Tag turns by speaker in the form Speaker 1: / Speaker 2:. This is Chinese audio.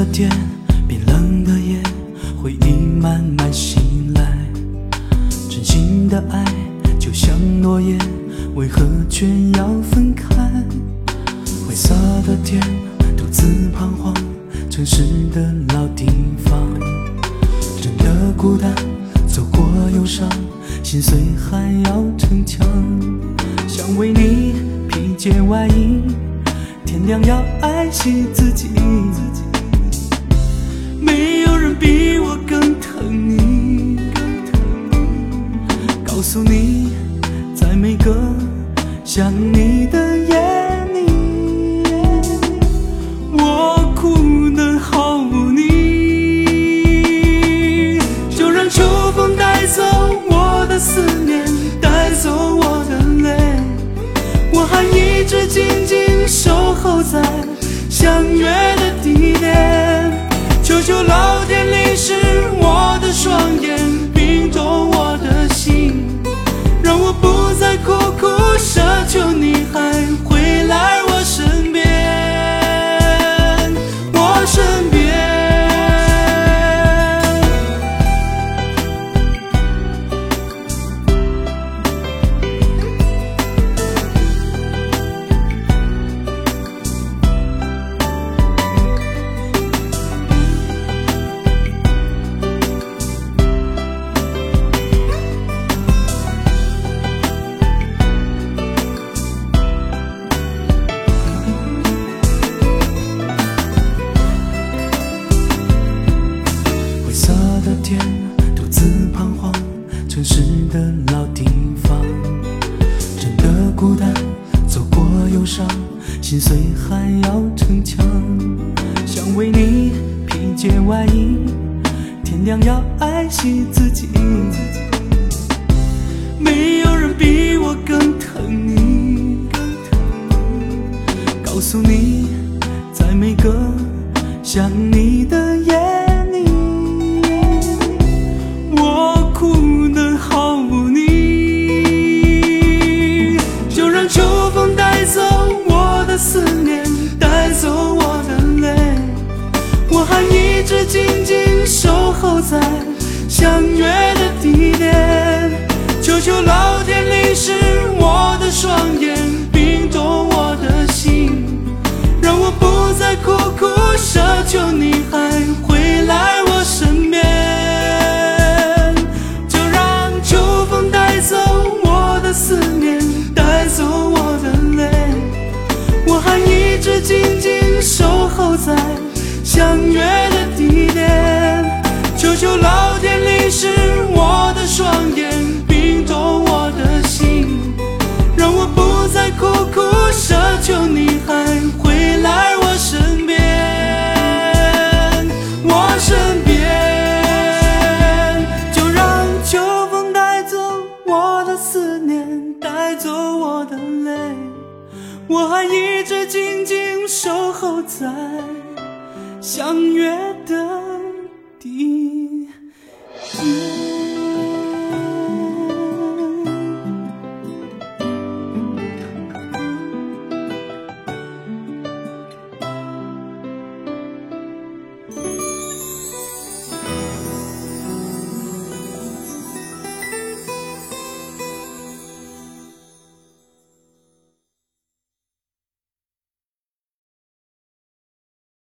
Speaker 1: 的天，冰冷的夜，回忆慢慢醒来。真心的爱就像落叶，为何却要分开？灰色的天，独自彷徨，城市的老地方，真的孤单，走过忧伤，心碎还要逞强，想为你披件外衣，天亮要爱惜自己。you love. 孤单，走过忧伤，心碎还要逞强，想为你披件外衣，天亮要爱惜自己。没有人比我更疼你，告诉你，一直静静守候在相约带走我的泪，我还一直静静守候在相约的。